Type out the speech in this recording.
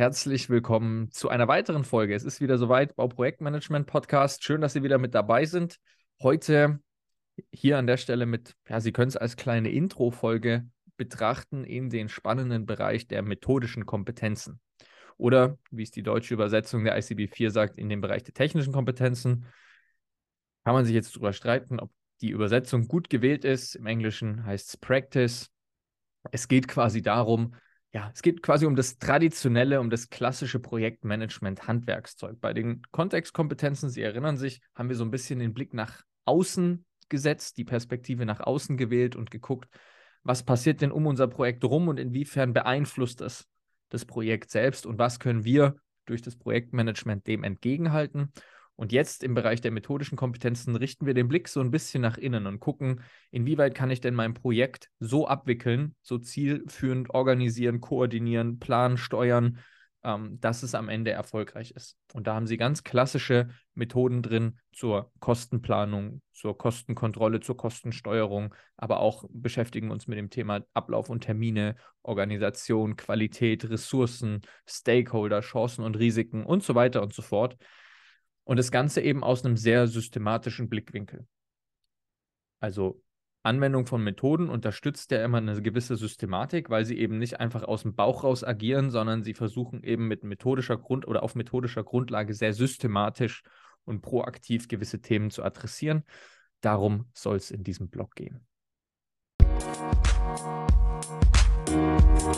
Herzlich willkommen zu einer weiteren Folge. Es ist wieder soweit, Bauprojektmanagement Podcast. Schön, dass Sie wieder mit dabei sind. Heute hier an der Stelle mit, ja, Sie können es als kleine Intro-Folge betrachten in den spannenden Bereich der methodischen Kompetenzen. Oder, wie es die deutsche Übersetzung der ICB 4 sagt, in den Bereich der technischen Kompetenzen. Kann man sich jetzt darüber streiten, ob die Übersetzung gut gewählt ist. Im Englischen heißt es Practice. Es geht quasi darum, ja, es geht quasi um das traditionelle, um das klassische Projektmanagement, Handwerkszeug. Bei den Kontextkompetenzen, Sie erinnern sich, haben wir so ein bisschen den Blick nach außen gesetzt, die Perspektive nach außen gewählt und geguckt, was passiert denn um unser Projekt rum und inwiefern beeinflusst das das Projekt selbst und was können wir durch das Projektmanagement dem entgegenhalten. Und jetzt im Bereich der methodischen Kompetenzen richten wir den Blick so ein bisschen nach innen und gucken, inwieweit kann ich denn mein Projekt so abwickeln, so zielführend organisieren, koordinieren, planen, steuern, ähm, dass es am Ende erfolgreich ist. Und da haben Sie ganz klassische Methoden drin zur Kostenplanung, zur Kostenkontrolle, zur Kostensteuerung, aber auch beschäftigen uns mit dem Thema Ablauf und Termine, Organisation, Qualität, Ressourcen, Stakeholder, Chancen und Risiken und so weiter und so fort. Und das Ganze eben aus einem sehr systematischen Blickwinkel. Also Anwendung von Methoden unterstützt ja immer eine gewisse Systematik, weil sie eben nicht einfach aus dem Bauch raus agieren, sondern sie versuchen eben mit methodischer Grund oder auf methodischer Grundlage sehr systematisch und proaktiv gewisse Themen zu adressieren. Darum soll es in diesem Blog gehen. Musik